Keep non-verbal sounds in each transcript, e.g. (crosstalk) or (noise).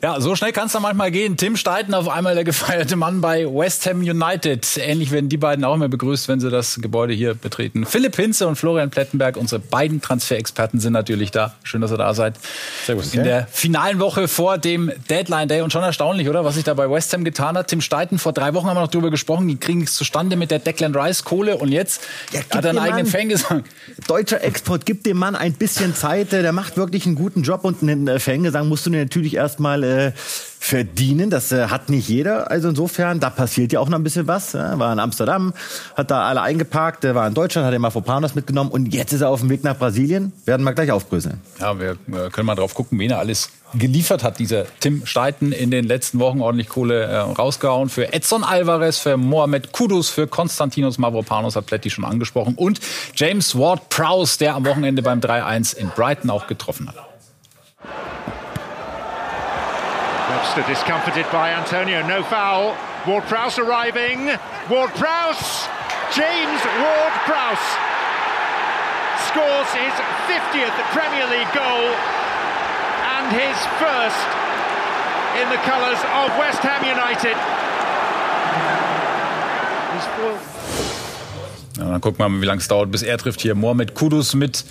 Ja, so schnell kann es da manchmal gehen. Tim Steiten auf einmal der gefeierte Mann bei West Ham United. Ähnlich werden die beiden auch immer begrüßt, wenn sie das Gebäude hier betreten. Philipp Hinze und Florian Plettenberg, unsere beiden Transferexperten, sind natürlich da. Schön, dass ihr da seid. Servus. In der finalen Woche vor dem Deadline Day. Und schon erstaunlich, oder? Was sich da bei West Ham getan hat. Tim Steiten, vor drei Wochen haben wir noch drüber gesprochen. Die kriegen es zustande mit der Declan Rice Kohle. Und jetzt ja, hat er einen eigenen Mann, Fan gesagt. Deutscher Export, gib dem Mann ein bisschen Zeit. Der macht wirklich einen guten Job. Und einen Fangesang musst du natürlich erstmal äh, verdienen. Das äh, hat nicht jeder. Also insofern, da passiert ja auch noch ein bisschen was. Ja, war in Amsterdam, hat da alle eingeparkt, war in Deutschland, hat den Mafropanos mitgenommen und jetzt ist er auf dem Weg nach Brasilien. Werden wir gleich aufbröseln. Ja, wir äh, können mal drauf gucken, wen er alles geliefert hat, dieser Tim Steiten in den letzten Wochen ordentlich Kohle äh, rausgehauen. Für Edson Alvarez, für Mohamed Kudus, für Konstantinos Mavropanos hat Pletti schon angesprochen und James Ward-Prowse, der am Wochenende beim 3-1 in Brighton auch getroffen hat. Webster discomforted by Antonio. No foul. Ward Prowse arriving. Ward Prowse. James Ward Prowse scores his 50th Premier League goal and his first in the colours of West Ham United. Ja, dann gucken wir mal, wie lange es dauert, bis er trifft. Hier Mohamed Kudus mit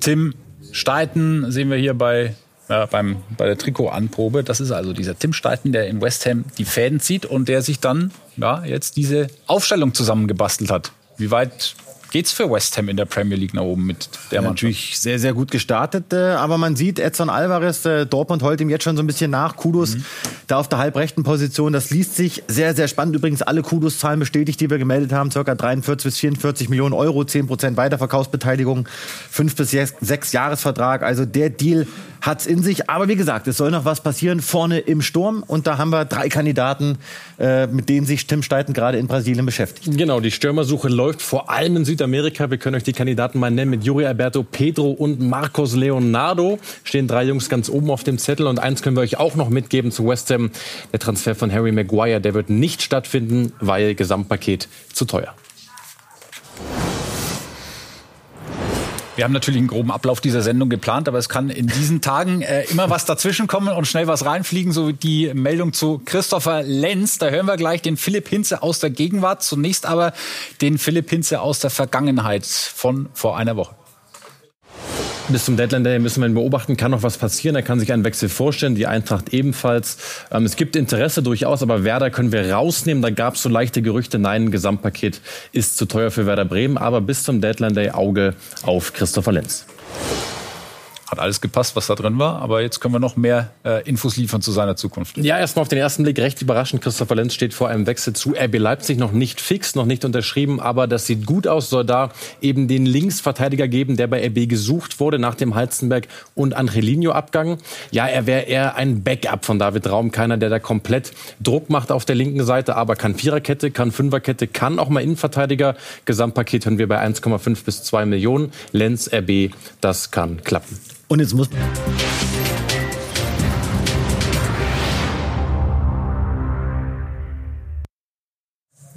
Tim Steiten sehen wir hier bei ja, beim, bei der Trikotanprobe. Das ist also dieser Tim Steiten, der in West Ham die Fäden zieht und der sich dann ja, jetzt diese Aufstellung zusammengebastelt hat. Wie weit geht's für West Ham in der Premier League nach oben mit der Mannschaft? Natürlich sehr, sehr gut gestartet, äh, aber man sieht, Edson Alvarez, äh, Dortmund holt ihm jetzt schon so ein bisschen nach. Kudos mhm. da auf der halbrechten Position. Das liest sich sehr, sehr spannend. Übrigens alle Kudos-Zahlen bestätigt, die wir gemeldet haben. Circa 43 bis 44 Millionen Euro, 10 Prozent Weiterverkaufsbeteiligung, 5 bis 6 Jahresvertrag. Also der Deal hat's in sich. Aber wie gesagt, es soll noch was passieren vorne im Sturm. Und da haben wir drei Kandidaten, äh, mit denen sich Tim Steiten gerade in Brasilien beschäftigt. Genau, die Stürmersuche läuft vor allem in Südamerika. Wir können euch die Kandidaten mal nennen. Mit Juri Alberto Pedro und Marcos Leonardo stehen drei Jungs ganz oben auf dem Zettel. Und eins können wir euch auch noch mitgeben zu West Ham. Der Transfer von Harry Maguire, der wird nicht stattfinden, weil Gesamtpaket zu teuer. Wir haben natürlich einen groben Ablauf dieser Sendung geplant, aber es kann in diesen Tagen äh, immer was dazwischenkommen und schnell was reinfliegen, so wie die Meldung zu Christopher Lenz. Da hören wir gleich den Philipp Hinze aus der Gegenwart, zunächst aber den Philipp Hinze aus der Vergangenheit von vor einer Woche bis zum Deadline Day müssen wir ihn beobachten. Kann noch was passieren? Er kann sich einen Wechsel vorstellen. Die Eintracht ebenfalls. Ähm, es gibt Interesse durchaus, aber Werder können wir rausnehmen. Da gab es so leichte Gerüchte. Nein, ein Gesamtpaket ist zu teuer für Werder Bremen. Aber bis zum Deadline Day Auge auf Christopher Lenz hat alles gepasst, was da drin war. Aber jetzt können wir noch mehr äh, Infos liefern zu seiner Zukunft. Ja, erstmal auf den ersten Blick recht überraschend. Christopher Lenz steht vor einem Wechsel zu RB Leipzig noch nicht fix, noch nicht unterschrieben, aber das sieht gut aus. Soll da eben den Linksverteidiger geben, der bei RB gesucht wurde nach dem Halzenberg und Angelino-Abgang. Ja, er wäre eher ein Backup von David Raum, keiner, der da komplett Druck macht auf der linken Seite, aber kann Viererkette, kann Fünferkette, kann auch mal Innenverteidiger. Gesamtpaket hören wir bei 1,5 bis 2 Millionen. Lenz, RB, das kann klappen. Und jetzt muss.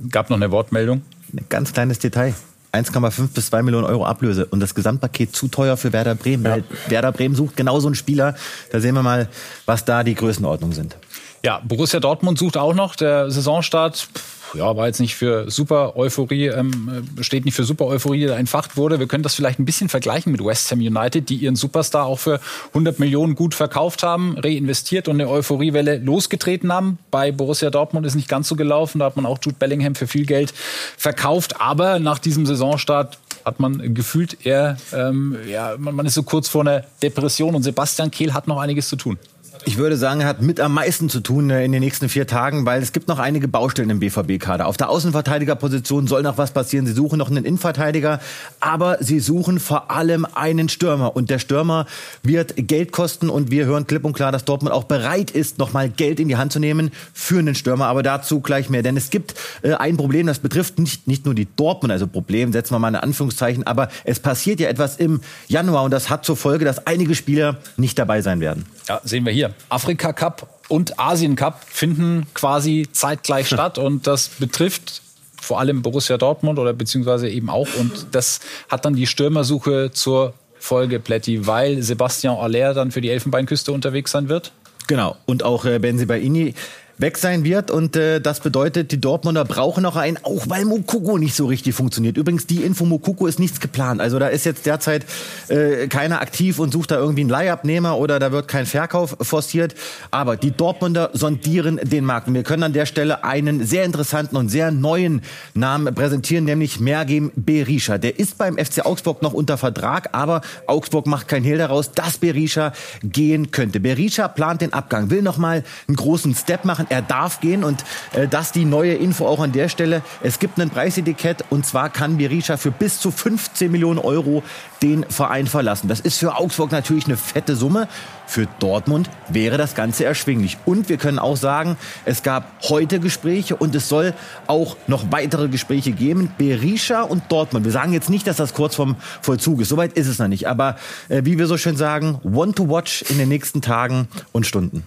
Gab noch eine Wortmeldung? Ein ganz kleines Detail. 1,5 bis 2 Millionen Euro Ablöse und das Gesamtpaket zu teuer für Werder Bremen. Ja. Werder Bremen sucht genau so einen Spieler. Da sehen wir mal, was da die Größenordnung sind. Ja, Borussia Dortmund sucht auch noch. Der Saisonstart ja, war jetzt nicht für super Euphorie, ähm, steht nicht für super Euphorie, der entfacht wurde. Wir können das vielleicht ein bisschen vergleichen mit West Ham United, die ihren Superstar auch für 100 Millionen gut verkauft haben, reinvestiert und eine Euphoriewelle losgetreten haben. Bei Borussia Dortmund ist nicht ganz so gelaufen. Da hat man auch Jude Bellingham für viel Geld verkauft. Aber nach diesem Saisonstart hat man gefühlt eher, ähm, ja, man ist so kurz vor einer Depression und Sebastian Kehl hat noch einiges zu tun. Ich würde sagen, er hat mit am meisten zu tun äh, in den nächsten vier Tagen, weil es gibt noch einige Baustellen im BVB-Kader. Auf der Außenverteidigerposition soll noch was passieren. Sie suchen noch einen Innenverteidiger, aber sie suchen vor allem einen Stürmer. Und der Stürmer wird Geld kosten und wir hören klipp und klar, dass Dortmund auch bereit ist, noch mal Geld in die Hand zu nehmen für einen Stürmer. Aber dazu gleich mehr. Denn es gibt äh, ein Problem, das betrifft nicht, nicht nur die Dortmund, also Problem, setzen wir mal in Anführungszeichen, aber es passiert ja etwas im Januar und das hat zur Folge, dass einige Spieler nicht dabei sein werden. Ja, sehen wir hier. Afrika Cup und Asien Cup finden quasi zeitgleich (laughs) statt und das betrifft vor allem Borussia Dortmund oder beziehungsweise eben auch und das hat dann die Stürmersuche zur Folge, Plätti, weil Sebastian Aller dann für die Elfenbeinküste unterwegs sein wird? Genau. Und auch äh, Benzi Baini weg sein wird. Und äh, das bedeutet, die Dortmunder brauchen noch einen, auch weil Mokoko nicht so richtig funktioniert. Übrigens, die Info Mokoko ist nichts geplant. Also da ist jetzt derzeit äh, keiner aktiv und sucht da irgendwie einen Leihabnehmer oder da wird kein Verkauf forciert. Aber die Dortmunder sondieren den Markt. Und wir können an der Stelle einen sehr interessanten und sehr neuen Namen präsentieren, nämlich Mergem Berisha. Der ist beim FC Augsburg noch unter Vertrag, aber Augsburg macht kein Hehl daraus, dass Berisha gehen könnte. Berisha plant den Abgang, will noch mal einen großen Step machen Er darf gehen und äh, das die neue Info auch an der Stelle. Es gibt ein Preisetikett und zwar kann Berisha für bis zu 15 Millionen Euro den Verein verlassen. Das ist für Augsburg natürlich eine fette Summe. Für Dortmund wäre das Ganze erschwinglich. Und wir können auch sagen, es gab heute Gespräche und es soll auch noch weitere Gespräche geben. Berisha und Dortmund. Wir sagen jetzt nicht, dass das kurz vorm Vollzug ist. Soweit ist es noch nicht. Aber äh, wie wir so schön sagen, one to watch in den nächsten Tagen und Stunden.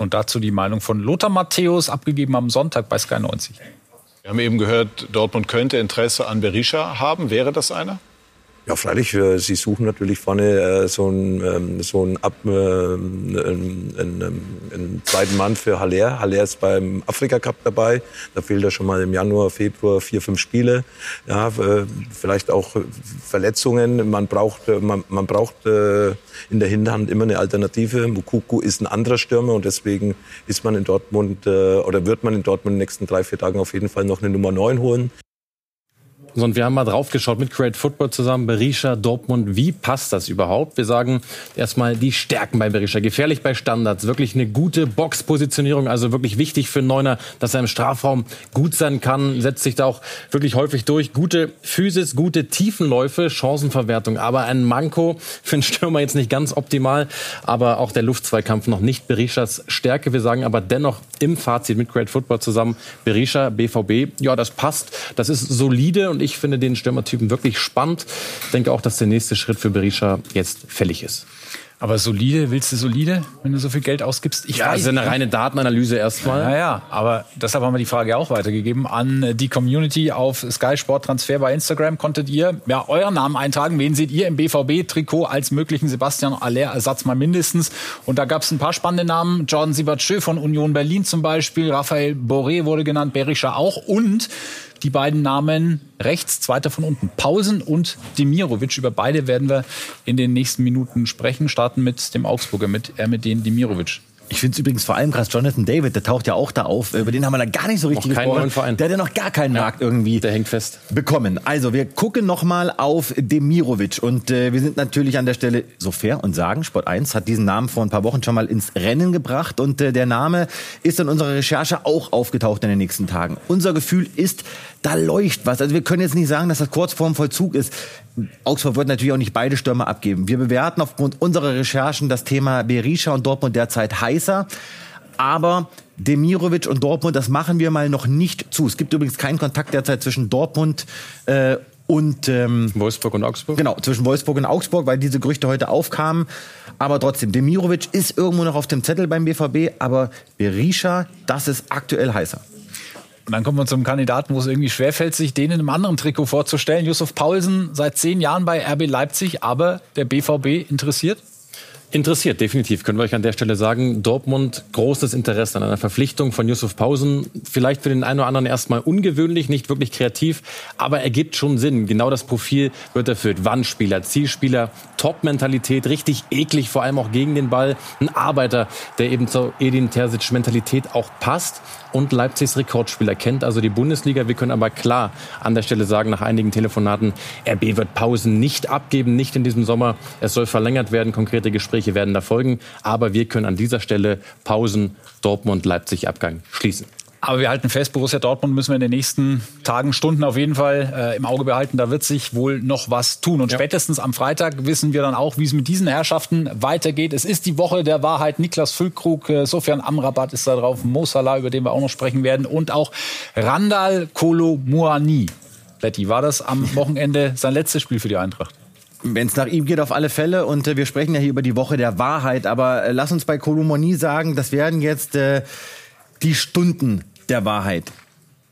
Und dazu die Meinung von Lothar Matthäus, abgegeben am Sonntag bei Sky 90. Wir haben eben gehört, Dortmund könnte Interesse an Berisha haben. Wäre das einer? Ja, freilich. Äh, sie suchen natürlich vorne äh, so einen, ähm, so einen, Ab, äh, einen, einen, einen zweiten Mann für Haller. Haller ist beim Afrika Cup dabei. Da fehlt er schon mal im Januar, Februar vier, fünf Spiele. Ja, vielleicht auch Verletzungen. Man braucht, man, man braucht in der Hinterhand immer eine Alternative. Mukuku ist ein anderer Stürmer und deswegen ist man in Dortmund oder wird man in Dortmund in den nächsten drei, vier Tagen auf jeden Fall noch eine Nummer neun holen. Und wir haben mal drauf geschaut mit Great Football zusammen, Berisha, Dortmund. Wie passt das überhaupt? Wir sagen erstmal die Stärken bei Berisha. Gefährlich bei Standards, wirklich eine gute Boxpositionierung, also wirklich wichtig für einen Neuner, dass er im Strafraum gut sein kann, setzt sich da auch wirklich häufig durch. Gute Physis, gute Tiefenläufe, Chancenverwertung. Aber ein Manko für einen Stürmer jetzt nicht ganz optimal, aber auch der Luftzweikampf noch nicht Berishas Stärke. Wir sagen aber dennoch im Fazit mit Great Football zusammen, Berisha, BVB, ja, das passt. Das ist solide und und ich finde den Stürmertypen wirklich spannend. Ich denke auch, dass der nächste Schritt für Berisha jetzt fällig ist. Aber solide, willst du solide, wenn du so viel Geld ausgibst? Ich ja, weiß, das ist eine reine Datenanalyse erstmal. Naja, aber deshalb haben wir die Frage auch weitergegeben an die Community auf Sky Sport Transfer bei Instagram. Konntet ihr ja euren Namen eintragen? Wen seht ihr im BVB-Trikot als möglichen Sebastian Aller-Ersatz mal mindestens? Und da gab es ein paar spannende Namen. Jordan Siebertschö von Union Berlin zum Beispiel. Raphael Boré wurde genannt, Berisha auch. Und die beiden Namen rechts, zweiter von unten, Pausen und Demirovic. Über beide werden wir in den nächsten Minuten sprechen. Starten mit dem Augsburger, mit Ermedin Demirovic. Ich finde es übrigens vor allem krass, Jonathan David, der taucht ja auch da auf. Über den haben wir da gar nicht so richtig gesprochen. Verein. Der hat ja noch gar keinen ja, Markt irgendwie der hängt fest. bekommen. Also wir gucken nochmal auf Demirovic. Und äh, wir sind natürlich an der Stelle so fair und sagen, Sport 1 hat diesen Namen vor ein paar Wochen schon mal ins Rennen gebracht. Und äh, der Name ist in unserer Recherche auch aufgetaucht in den nächsten Tagen. Unser Gefühl ist, da leuchtet was. Also wir können jetzt nicht sagen, dass das kurz vorm Vollzug ist. Augsburg wird natürlich auch nicht beide Stürmer abgeben. Wir bewerten aufgrund unserer Recherchen das Thema Berisha und Dortmund derzeit heißer. Aber Demirovic und Dortmund, das machen wir mal noch nicht zu. Es gibt übrigens keinen Kontakt derzeit zwischen Dortmund äh, und ähm, Wolfsburg und Augsburg. Genau, zwischen Wolfsburg und Augsburg, weil diese Gerüchte heute aufkamen. Aber trotzdem, Demirovic ist irgendwo noch auf dem Zettel beim BVB, aber Berisha, das ist aktuell heißer. Und dann kommen wir zum Kandidaten, wo es irgendwie schwerfällt, sich den in einem anderen Trikot vorzustellen. Yusuf Paulsen seit zehn Jahren bei RB Leipzig, aber der BVB interessiert? Interessiert, definitiv. Können wir euch an der Stelle sagen, Dortmund großes Interesse an einer Verpflichtung von Yusuf Pausen. Vielleicht für den einen oder anderen erstmal ungewöhnlich, nicht wirklich kreativ, aber er gibt schon Sinn. Genau das Profil wird erfüllt. Wandspieler, Zielspieler, Top-Mentalität, richtig eklig, vor allem auch gegen den Ball. Ein Arbeiter, der eben zur Edin Terzic-Mentalität auch passt und Leipzigs Rekordspieler kennt also die Bundesliga. Wir können aber klar an der Stelle sagen, nach einigen Telefonaten, RB wird Pausen nicht abgeben, nicht in diesem Sommer. Es soll verlängert werden, konkrete Gespräche werden da folgen. Aber wir können an dieser Stelle Pausen Dortmund-Leipzig-Abgang schließen. Aber wir halten fest, Borussia Dortmund müssen wir in den nächsten Tagen, Stunden auf jeden Fall äh, im Auge behalten. Da wird sich wohl noch was tun. Und ja. spätestens am Freitag wissen wir dann auch, wie es mit diesen Herrschaften weitergeht. Es ist die Woche der Wahrheit. Niklas Füllkrug, äh, Sofian Amrabat ist da drauf, Mo Salah, über den wir auch noch sprechen werden, und auch Randall Kolo Muani. Letty, war das am Wochenende sein letztes Spiel für die Eintracht? Wenn es nach ihm geht, auf alle Fälle. Und äh, wir sprechen ja hier über die Woche der Wahrheit. Aber äh, lass uns bei Kolomoni sagen, das werden jetzt äh, die Stunden der Wahrheit.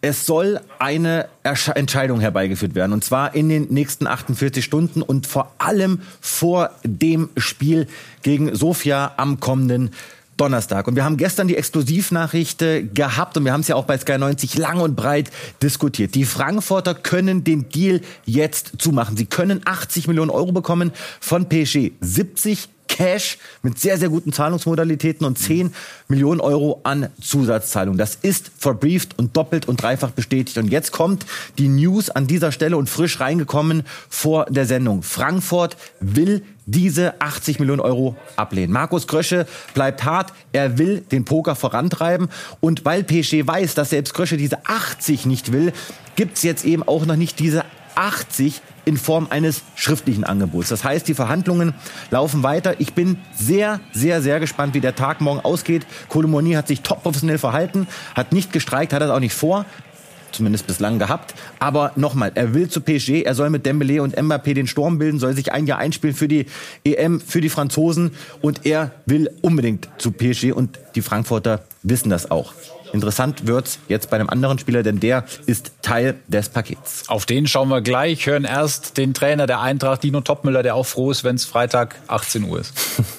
Es soll eine Ersch Entscheidung herbeigeführt werden. Und zwar in den nächsten 48 Stunden und vor allem vor dem Spiel gegen Sofia am kommenden Donnerstag. Und wir haben gestern die Exklusivnachricht gehabt und wir haben es ja auch bei Sky 90 lang und breit diskutiert. Die Frankfurter können den Deal jetzt zumachen. Sie können 80 Millionen Euro bekommen von PSG. 70 Cash mit sehr, sehr guten Zahlungsmodalitäten und 10 Millionen Euro an Zusatzzahlung. Das ist verbrieft und doppelt und dreifach bestätigt. Und jetzt kommt die News an dieser Stelle und frisch reingekommen vor der Sendung. Frankfurt will diese 80 Millionen Euro ablehnen. Markus Krösche bleibt hart. Er will den Poker vorantreiben. Und weil PSG weiß, dass selbst Krösche diese 80 nicht will, gibt's jetzt eben auch noch nicht diese 80 in Form eines schriftlichen Angebots. Das heißt, die Verhandlungen laufen weiter. Ich bin sehr, sehr, sehr gespannt, wie der Tag morgen ausgeht. Kolomoni hat sich top professionell verhalten, hat nicht gestreikt, hat das auch nicht vor zumindest bislang gehabt. Aber nochmal, er will zu PSG, er soll mit Dembele und Mbappé den Sturm bilden, soll sich ein Jahr einspielen für die EM, für die Franzosen und er will unbedingt zu PSG und die Frankfurter wissen das auch. Interessant wird's jetzt bei einem anderen Spieler, denn der ist Teil des Pakets. Auf den schauen wir gleich. Hören erst den Trainer der Eintracht, Dino Topmüller, der auch froh ist, wenn es Freitag 18 Uhr ist. (laughs)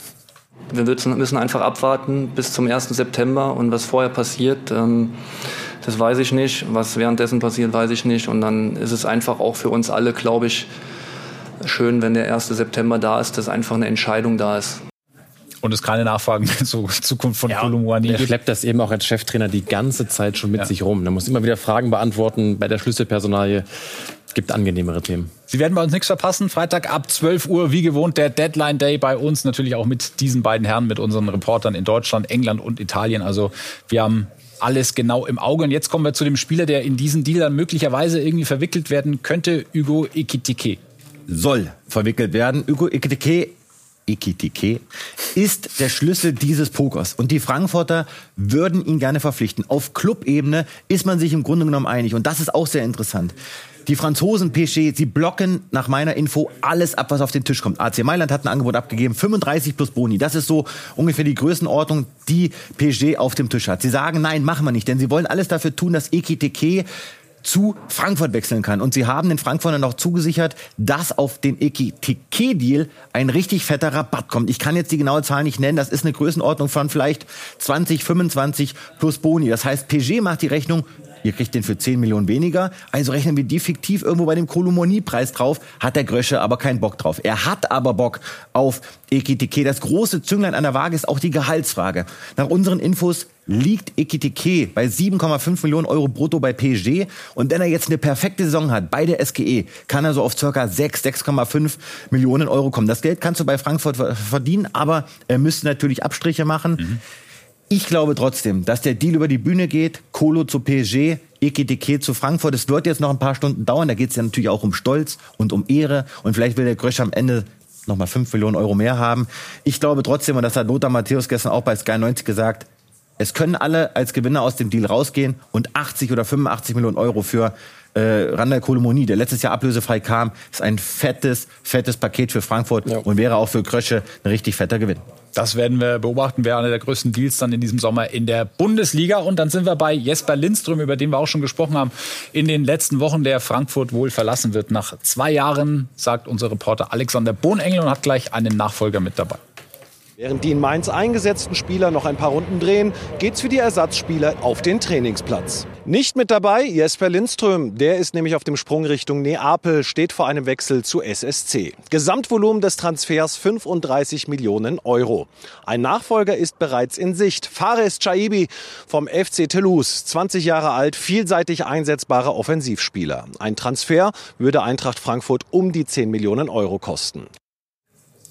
Wir müssen einfach abwarten bis zum 1. September und was vorher passiert, ähm, das weiß ich nicht. Was währenddessen passiert, weiß ich nicht. Und dann ist es einfach auch für uns alle, glaube ich, schön, wenn der 1. September da ist, dass einfach eine Entscheidung da ist und es keine Nachfragen zur Zukunft von ja, Kolumwani gibt. Er schleppt das eben auch als Cheftrainer die ganze Zeit schon mit ja. sich rum. Er muss immer wieder Fragen beantworten bei der Schlüsselpersonalie. Gibt angenehmere Themen. Sie werden bei uns nichts verpassen. Freitag ab 12 Uhr, wie gewohnt, der Deadline Day bei uns. Natürlich auch mit diesen beiden Herren, mit unseren Reportern in Deutschland, England und Italien. Also wir haben alles genau im Auge. Und jetzt kommen wir zu dem Spieler, der in diesen Deal dann möglicherweise irgendwie verwickelt werden könnte, Hugo Ekitike. Soll verwickelt werden. Hugo Ekitike Ekitike, ist der Schlüssel dieses Pokers. Und die Frankfurter würden ihn gerne verpflichten. Auf Clubebene ist man sich im Grunde genommen einig. Und das ist auch sehr interessant. Die Franzosen PSG, sie blocken nach meiner Info alles ab, was auf den Tisch kommt. AC Mailand hat ein Angebot abgegeben, 35 plus Boni. Das ist so ungefähr die Größenordnung, die PSG auf dem Tisch hat. Sie sagen, nein, machen wir nicht, denn sie wollen alles dafür tun, dass Ekitike zu Frankfurt wechseln kann. Und sie haben den Frankfurtern auch zugesichert, dass auf den Ekitike-Deal ein richtig fetter Rabatt kommt. Ich kann jetzt die genaue Zahl nicht nennen. Das ist eine Größenordnung von vielleicht 20, 25 plus Boni. Das heißt, PG macht die Rechnung, ihr kriegt den für 10 Millionen weniger. Also rechnen wir die fiktiv irgendwo bei dem Kolumoni-Preis drauf. Hat der Grösche aber keinen Bock drauf. Er hat aber Bock auf Ekitike. Das große Zünglein an der Waage ist auch die Gehaltsfrage. Nach unseren Infos liegt Ekitike bei 7,5 Millionen Euro brutto bei PSG. Und wenn er jetzt eine perfekte Saison hat bei der SGE, kann er so auf circa 6, 6,5 Millionen Euro kommen. Das Geld kannst du bei Frankfurt verdienen, aber er müsste natürlich Abstriche machen. Mhm. Ich glaube trotzdem, dass der Deal über die Bühne geht. Kolo zu PSG, Ekitike zu Frankfurt. Es wird jetzt noch ein paar Stunden dauern. Da geht es ja natürlich auch um Stolz und um Ehre. Und vielleicht will der Grösch am Ende nochmal 5 Millionen Euro mehr haben. Ich glaube trotzdem, und das hat Lothar Matthäus gestern auch bei Sky 90 gesagt, es können alle als Gewinner aus dem Deal rausgehen und 80 oder 85 Millionen Euro für äh, Randall Kolomoni, der letztes Jahr ablösefrei kam, ist ein fettes, fettes Paket für Frankfurt ja. und wäre auch für Krösche ein richtig fetter Gewinn. Das werden wir beobachten, wäre einer der größten Deals dann in diesem Sommer in der Bundesliga. Und dann sind wir bei Jesper Lindström, über den wir auch schon gesprochen haben, in den letzten Wochen, der Frankfurt wohl verlassen wird. Nach zwei Jahren, sagt unser Reporter Alexander Bohnengel und hat gleich einen Nachfolger mit dabei. Während die in Mainz eingesetzten Spieler noch ein paar Runden drehen, geht's für die Ersatzspieler auf den Trainingsplatz. Nicht mit dabei Jesper Lindström. Der ist nämlich auf dem Sprung Richtung Neapel, steht vor einem Wechsel zu SSC. Gesamtvolumen des Transfers 35 Millionen Euro. Ein Nachfolger ist bereits in Sicht. Fares Chaibi vom FC Toulouse, 20 Jahre alt, vielseitig einsetzbarer Offensivspieler. Ein Transfer würde Eintracht Frankfurt um die 10 Millionen Euro kosten.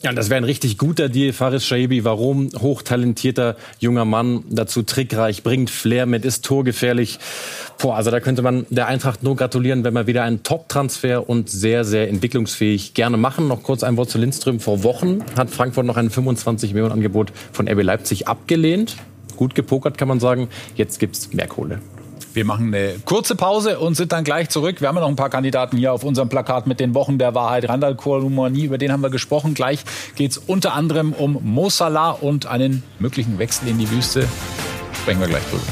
Ja, das wäre ein richtig guter Deal, Faris Shaibi. Warum? Hochtalentierter junger Mann, dazu trickreich, bringt Flair mit, ist torgefährlich. Boah, also da könnte man der Eintracht nur gratulieren, wenn man wieder einen Top-Transfer und sehr, sehr entwicklungsfähig gerne machen. Noch kurz ein Wort zu Lindström. Vor Wochen hat Frankfurt noch ein 25 Millionen Angebot von RB Leipzig abgelehnt. Gut gepokert, kann man sagen. Jetzt gibt's mehr Kohle. Wir machen eine kurze Pause und sind dann gleich zurück. Wir haben ja noch ein paar Kandidaten hier auf unserem Plakat mit den Wochen der Wahrheit. Randall Kolumani, über den haben wir gesprochen. Gleich geht es unter anderem um Mo Salah und einen möglichen Wechsel in die Wüste. Sprechen wir gleich drüber.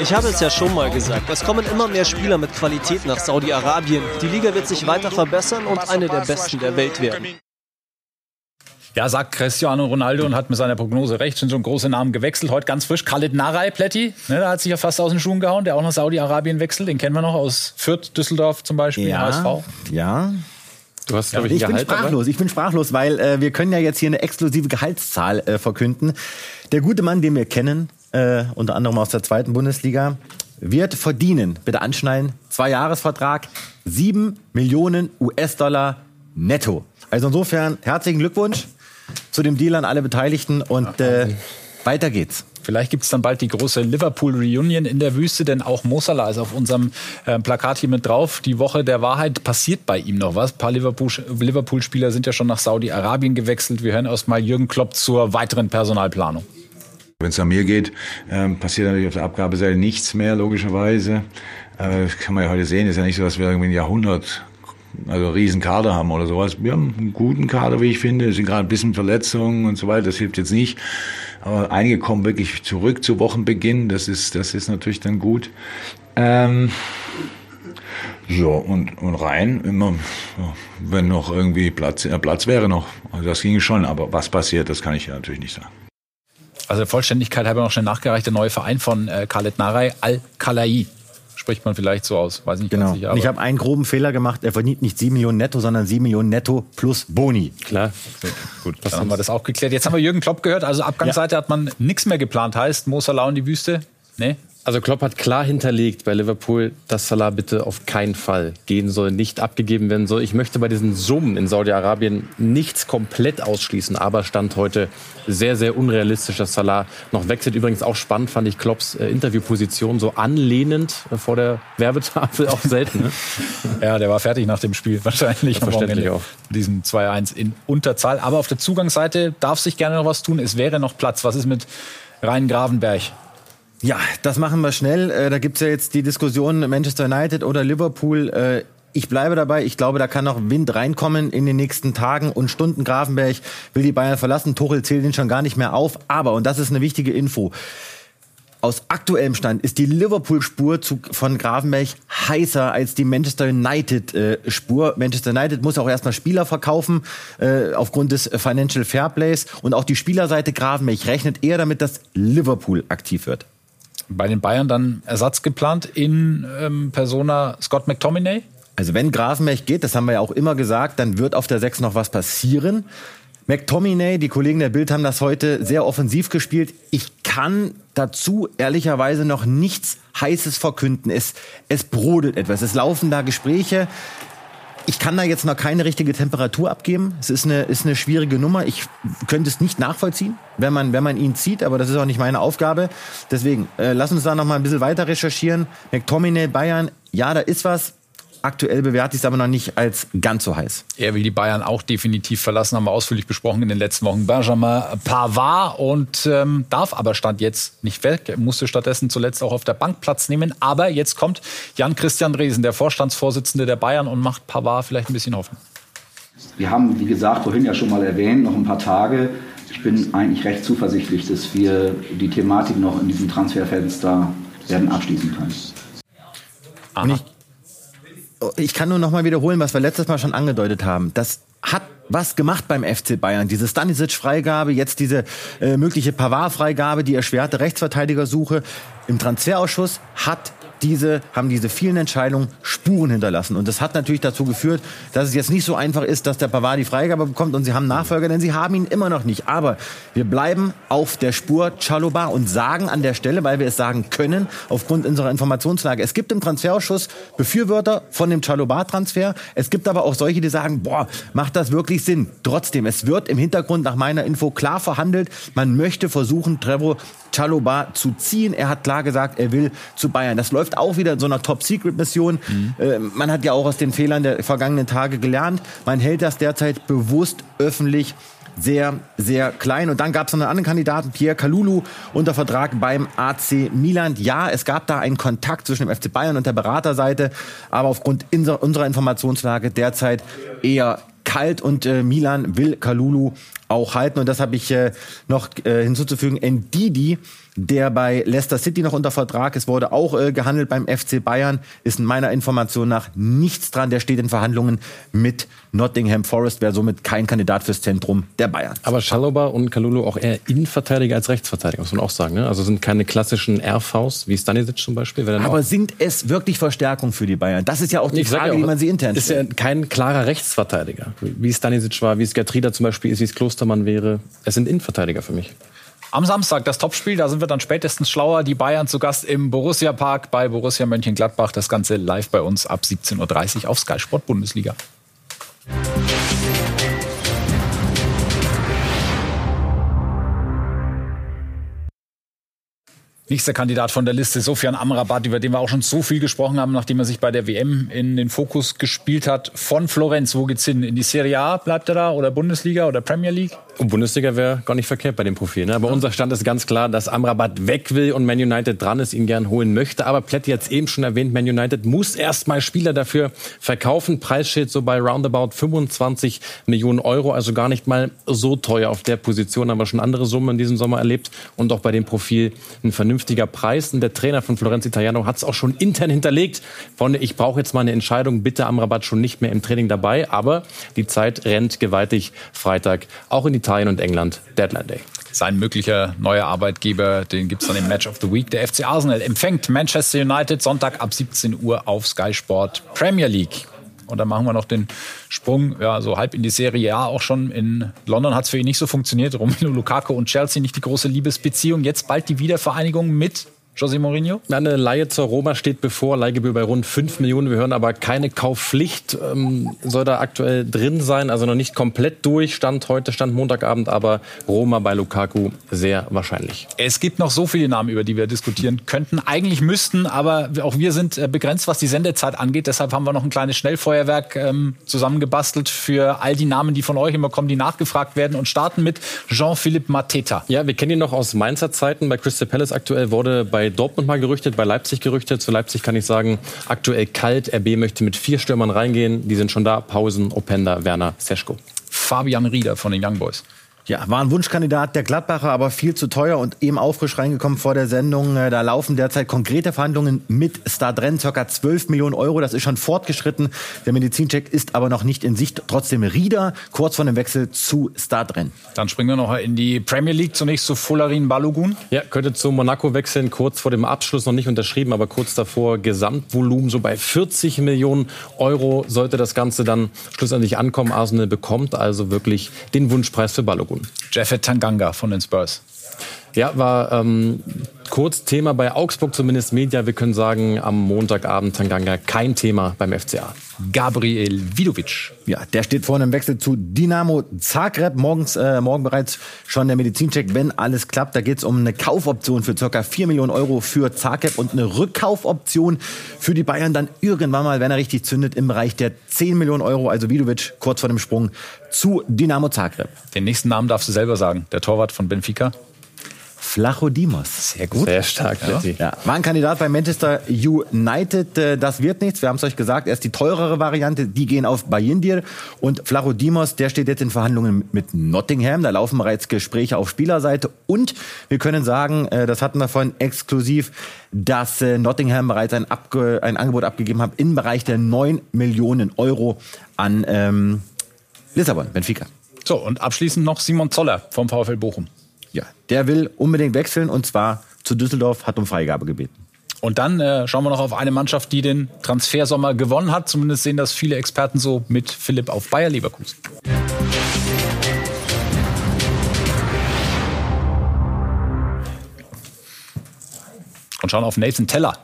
Ich habe es ja schon mal gesagt, es kommen immer mehr Spieler mit Qualität nach Saudi-Arabien. Die Liga wird sich weiter verbessern und eine der besten der Welt werden. Ja, sagt Cristiano Ronaldo und hat mit seiner Prognose recht. Sind schon große Namen gewechselt. Heute ganz frisch. Khalid Naray, Pletti. Ne, da hat sich ja fast aus den Schuhen gehauen. Der auch nach Saudi-Arabien wechselt. Den kennen wir noch aus Fürth, Düsseldorf zum Beispiel, Ja, HSV. ja. Du hast, Ja, glaube ich ich, bin sprachlos, ich bin sprachlos, weil äh, wir können ja jetzt hier eine exklusive Gehaltszahl äh, verkünden. Der gute Mann, den wir kennen, äh, unter anderem aus der zweiten Bundesliga, wird verdienen, bitte anschnallen, zwei Jahresvertrag, sieben Millionen US-Dollar netto. Also insofern herzlichen Glückwunsch zu dem Deal an alle Beteiligten und äh, weiter geht's. Vielleicht gibt es dann bald die große Liverpool-Reunion in der Wüste, denn auch Mo Salah ist auf unserem äh, Plakat hier mit drauf. Die Woche der Wahrheit passiert bei ihm noch was. Ein paar Liverpool- Liverpool-Spieler sind ja schon nach Saudi-Arabien gewechselt. Wir hören erst mal Jürgen Klopp zur weiteren Personalplanung. Wenn es an mir geht, ähm, passiert natürlich auf der Abgabeseite nichts mehr, logischerweise. Äh, das kann man ja heute sehen. ist ja nicht so, dass wir irgendwie ein Jahrhundert, also einen riesen Kader haben oder sowas. Wir haben einen guten Kader, wie ich finde. Es sind gerade ein bisschen Verletzungen und so weiter. Das hilft jetzt nicht. Aber einige kommen wirklich zurück zu Wochenbeginn. Das ist, das ist natürlich dann gut. Ähm, ja, und, und rein, immer, wenn noch irgendwie Platz, äh, Platz wäre noch. Also das ginge schon, aber was passiert, das kann ich ja natürlich nicht sagen. Also Vollständigkeit habe ich noch schnell nachgereicht. Der neue Verein von äh, Khaled Naray, Al-Khalai. Spricht man vielleicht so aus. Weiß nicht Genau. ganz sicher. Ich habe einen groben Fehler gemacht. Er verdient nicht sieben Millionen netto, sondern sieben Millionen netto plus Boni. Klar. Gut, dann haben wir das auch geklärt. Jetzt haben wir Jürgen Klopp gehört. Also Abgangsseite hat man nichts mehr geplant. Heißt Mo Salah in die Wüste? Nee? Also Klopp hat klar hinterlegt bei Liverpool, dass Salah bitte auf keinen Fall gehen soll, nicht abgegeben werden soll. Ich möchte bei diesen Summen in Saudi-Arabien nichts komplett ausschließen, aber stand heute sehr, sehr unrealistisch, dass Salah noch wechselt. Übrigens auch spannend fand ich Klopps äh, Interviewposition, so anlehnend äh, vor der Werbetafel, auch selten. Ne? (laughs) Ja, der war fertig nach dem Spiel wahrscheinlich. Verständlich auch. Diesen 2-1 in Unterzahl. Aber auf der Zugangsseite darf sich gerne noch was tun. Es wäre noch Platz. Was ist mit Rhein Gravenberg? Ja, das machen wir schnell. Äh, da gibt's ja jetzt die Diskussion Manchester United oder Liverpool. Äh, ich bleibe dabei. Ich glaube, da kann noch Wind reinkommen in den nächsten Tagen und Stunden. Grafenberg will die Bayern verlassen. Tuchel zählt ihn schon gar nicht mehr auf. Aber, und das ist eine wichtige Info, aus aktuellem Stand ist die Liverpool-Spur von Grafenberg heißer als die Manchester United-Spur. Manchester United muss auch erstmal Spieler verkaufen äh, aufgrund des Financial Fairplays. Und auch die Spielerseite Grafenberg rechnet eher damit, dass Liverpool aktiv wird. Bei den Bayern dann Ersatz geplant in ähm, Persona Scott McTominay? Also wenn Grafenberg geht, das haben wir ja auch immer gesagt, dann wird auf der 6 noch was passieren. McTominay, die Kollegen der Bild haben das heute sehr offensiv gespielt. Ich kann dazu ehrlicherweise noch nichts Heißes verkünden. Es, es brodelt etwas. Es laufen da Gespräche. Ich kann da jetzt noch keine richtige Temperatur abgeben. Es ist eine, ist eine schwierige Nummer. Ich könnte es nicht nachvollziehen, wenn man, wenn man ihn zieht, aber das ist auch nicht meine Aufgabe. Deswegen, äh, lass uns da noch mal ein bisschen weiter recherchieren. McTominay, Bayern, ja, da ist was. Aktuell bewerte ich es aber noch nicht als ganz so heiß. Er will die Bayern auch definitiv verlassen, haben wir ausführlich besprochen in den letzten Wochen. Benjamin Pavard und ähm, darf aber stand jetzt nicht weg, musste stattdessen zuletzt auch auf der Bank Platz nehmen. Aber jetzt kommt Jan-Christian Dresen, der Vorstandsvorsitzende der Bayern, und macht Pavard vielleicht ein bisschen Hoffnung. Wir haben, wie gesagt, vorhin ja schon mal erwähnt, noch ein paar Tage. Ich bin eigentlich recht zuversichtlich, dass wir die Thematik noch in diesem Transferfenster werden abschließen können. Und ich, ich kann nur noch mal wiederholen, was wir letztes Mal schon angedeutet haben. Das hat was gemacht beim FC Bayern. Diese Stanisic-Freigabe, jetzt diese äh, mögliche Pavard-Freigabe, die erschwerte Rechtsverteidigersuche im Transferausschuss hat diese, haben diese vielen Entscheidungen Spuren hinterlassen. Und das hat natürlich dazu geführt, dass es jetzt nicht so einfach ist, dass der Pavard die Freigabe bekommt und sie haben Nachfolger, denn sie haben ihn immer noch nicht. Aber wir bleiben auf der Spur Chaloba und sagen an der Stelle, weil wir es sagen können, aufgrund unserer Informationslage, es gibt im Transferausschuss Befürworter von dem Chaloba-Transfer. Es gibt aber auch solche, die sagen, boah, macht das wirklich Sinn? Trotzdem, es wird im Hintergrund nach meiner Info klar verhandelt. Man möchte versuchen, Trevor Chaloba zu ziehen. Er hat klar gesagt, er will zu Bayern. Das läuft auch wieder in so einer Top-Secret-Mission. Äh, man hat ja auch aus den Fehlern der vergangenen Tage gelernt. Man hält das derzeit bewusst öffentlich sehr, sehr klein. Und dann gab es noch einen anderen Kandidaten, Pierre Kalulu, unter Vertrag beim AC Milan. Ja, es gab da einen Kontakt zwischen dem FC Bayern und der Beraterseite, aber aufgrund unserer Informationslage derzeit eher kalt und äh, Milan will Kalulu auch halten. Und das habe ich äh, noch äh, hinzuzufügen. Ndidi der bei Leicester City noch unter Vertrag ist, wurde auch äh, gehandelt beim FC Bayern, ist in meiner Information nach nichts dran. Der steht in Verhandlungen mit Nottingham Forest, wäre somit kein Kandidat fürs Zentrum der Bayern. Aber Schaloba und Kalulu auch eher Innenverteidiger als Rechtsverteidiger, muss man auch sagen. Ne? Also sind keine klassischen RVs, wie Stanisic zum Beispiel. Aber sind es wirklich Verstärkung für die Bayern? Das ist ja auch die ich Frage, ja auch, wie man sie intern stellt. Ist ja kein klarer Rechtsverteidiger, wie Stanisic war, wie es Gertrida zum Beispiel ist, wie es Klostermann wäre. Es sind Innenverteidiger für mich. Am Samstag das Topspiel, da sind wir dann spätestens schlauer. Die Bayern zu Gast im Borussia Park bei Borussia Mönchengladbach. Das Ganze live bei uns ab 17.30 Uhr auf Sky Sport Bundesliga. Nächster Kandidat von der Liste, Sofian Amrabat, über den wir auch schon so viel gesprochen haben, nachdem er sich bei der WM in den Fokus gespielt hat. Von Florenz, wo geht's hin? In die Serie A bleibt er da oder Bundesliga oder Premier League? Und Bundesliga wäre gar nicht verkehrt bei dem Profil. Ne? Aber ja. unser Stand ist ganz klar, dass Amrabat weg will und Man United dran ist, ihn gern holen möchte. Aber Plätti jetzt eben schon erwähnt, Man United muss erstmal Spieler dafür verkaufen. Preis steht so bei roundabout 25 Millionen Euro, also gar nicht mal so teuer auf der Position. Haben wir schon andere Summen in diesem Sommer erlebt und auch bei dem Profil ein vernünftiger Preis. Und der Trainer von Florenz Italiano hat es auch schon intern hinterlegt. Freunde, ich brauche jetzt mal eine Entscheidung. Bitte Amrabat schon nicht mehr im Training dabei. Aber die Zeit rennt gewaltig Freitag auch in Italien und England Deadline Day. Sein möglicher neuer Arbeitgeber, den gibt es dann im Match of the Week. Der FC Arsenal empfängt Manchester United Sonntag ab 17 Uhr auf Sky Sport Premier League. Und dann machen wir noch den Sprung, ja, so halb in die Serie A auch schon. In London hat es für ihn nicht so funktioniert. Romelu Lukaku und Chelsea nicht die große Liebesbeziehung. Jetzt bald die Wiedervereinigung mit José Mourinho? Eine Leihe zur Roma steht bevor, Leihgebühr bei rund 5 Millionen. Wir hören aber keine Kaufpflicht, ähm, soll da aktuell drin sein, also noch nicht komplett durch. Stand heute, Stand Montagabend, aber Roma bei Lukaku sehr wahrscheinlich. Es gibt noch so viele Namen, über die wir diskutieren könnten. Eigentlich müssten, aber auch wir sind äh, begrenzt, was die Sendezeit angeht. Deshalb haben wir noch ein kleines Schnellfeuerwerk ähm, zusammengebastelt für all die Namen, die von euch immer kommen, die nachgefragt werden und starten mit Jean-Philippe Mateta. Ja, wir kennen ihn noch aus Mainzer Zeiten. Bei Crystal Palace aktuell wurde bei Dortmund mal gerüchtet, bei Leipzig gerüchtet. Zu Leipzig kann ich sagen, aktuell kalt. RB möchte mit vier Stürmern reingehen. Die sind schon da. Pausen, Openda, Werner, Seschko. Fabian Rieder von den Young Boys. Ja, war ein Wunschkandidat der Gladbacher, aber viel zu teuer und eben aufrisch reingekommen vor der Sendung. Äh, da laufen derzeit konkrete Verhandlungen mit Stadren, ca. 12 Millionen Euro. Das ist schon fortgeschritten. Der Medizincheck ist aber noch nicht in Sicht. Trotzdem Rieder kurz vor dem Wechsel zu Stadren. Dann springen wir noch in die Premier League. Zunächst zu Fularin Balogun. Ja, könnte zu Monaco wechseln. Kurz vor dem Abschluss noch nicht unterschrieben, aber kurz davor Gesamtvolumen so bei 40 Millionen Euro sollte das Ganze dann schlussendlich ankommen. Arsenal bekommt also wirklich den Wunschpreis für Balogun Jeffet Tanganga von den Spurs. Ja, war ähm, kurz Thema bei Augsburg, zumindest Media. Wir können sagen, am Montagabend Tanganga kein Thema beim FCA. Gabriel Vidovic. Ja, der steht vor einem Wechsel zu Dynamo Zagreb. Morgens, äh, morgen bereits schon der Medizincheck, wenn alles klappt. Da geht es um eine Kaufoption für ca. 4 Millionen Euro für Zagreb und eine Rückkaufoption für die Bayern dann irgendwann mal, wenn er richtig zündet, im Bereich der 10 Millionen Euro. Also Vidovic kurz vor dem Sprung zu Dynamo Zagreb. Den nächsten Namen darfst du selber sagen. Der Torwart von Benfica. Flachodimos. Sehr gut. Sehr stark, ja. ja. War ein Kandidat bei Manchester United. Äh, das wird nichts. Wir haben es euch gesagt. Er ist die teurere Variante. Die gehen auf Bayindir. Und Flachodimos, der steht jetzt in Verhandlungen mit Nottingham. Da laufen bereits Gespräche auf Spielerseite. Und wir können sagen, äh, das hatten wir vorhin exklusiv, dass äh, Nottingham bereits ein, Abge ein Angebot abgegeben hat im Bereich der 9 Millionen Euro an ähm, Lissabon, Benfica. So, und abschließend noch Simon Zoller vom VfL Bochum. Ja, der will unbedingt wechseln und zwar zu Düsseldorf, hat um Freigabe gebeten. Und dann äh, schauen wir noch auf eine Mannschaft, die den Transfersommer gewonnen hat. Zumindest sehen das viele Experten so mit Philipp auf Bayer Leverkusen. Und schauen auf Nathan Teller.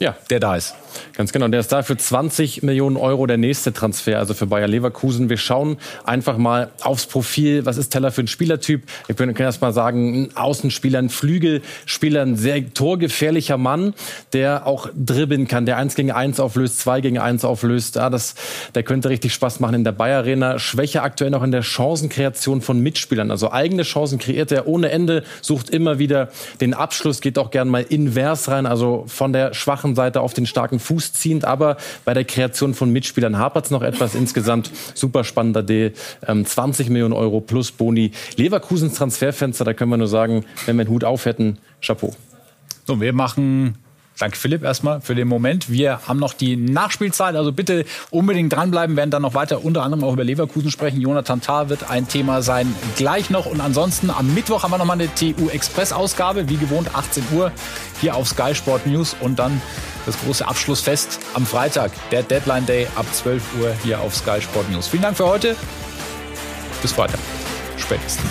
Ja. Der da ist. Ganz genau, der ist da für 20 Millionen Euro der nächste Transfer, also für Bayer Leverkusen. Wir schauen einfach mal aufs Profil. Was ist Teller für ein Spielertyp? Ich kann erst mal sagen, ein Außenspieler, ein Flügelspieler, ein sehr torgefährlicher Mann, der auch dribbeln kann, der eins gegen eins auflöst, zwei gegen eins auflöst. Ja, das, der könnte richtig Spaß machen in der Bayer Arena. Schwäche aktuell noch in der Chancenkreation von Mitspielern. Also eigene Chancen kreiert er ohne Ende, sucht immer wieder den Abschluss, geht auch gern mal invers rein, also von der schwachen Seite auf den starken Fuß ziehend, aber bei der Kreation von Mitspielern hapert es noch etwas. Insgesamt super spannender Deal. Ähm, 20 Millionen Euro plus Boni. Leverkusens Transferfenster, da können wir nur sagen, wenn wir einen Hut auf hätten, Chapeau. So, wir machen Danke Philipp erstmal für den Moment. Wir haben noch die Nachspielzeit, also bitte unbedingt dranbleiben, werden dann noch weiter unter anderem auch über Leverkusen sprechen. Jonathan Tah wird ein Thema sein gleich noch und ansonsten am Mittwoch haben wir noch mal eine TU Express Ausgabe, wie gewohnt 18 Uhr hier auf Sky Sport News und dann das große Abschlussfest am Freitag, der Deadline Day ab 12 Uhr hier auf Sky Sport News. Vielen Dank für heute. Bis Freitag. Spätestens.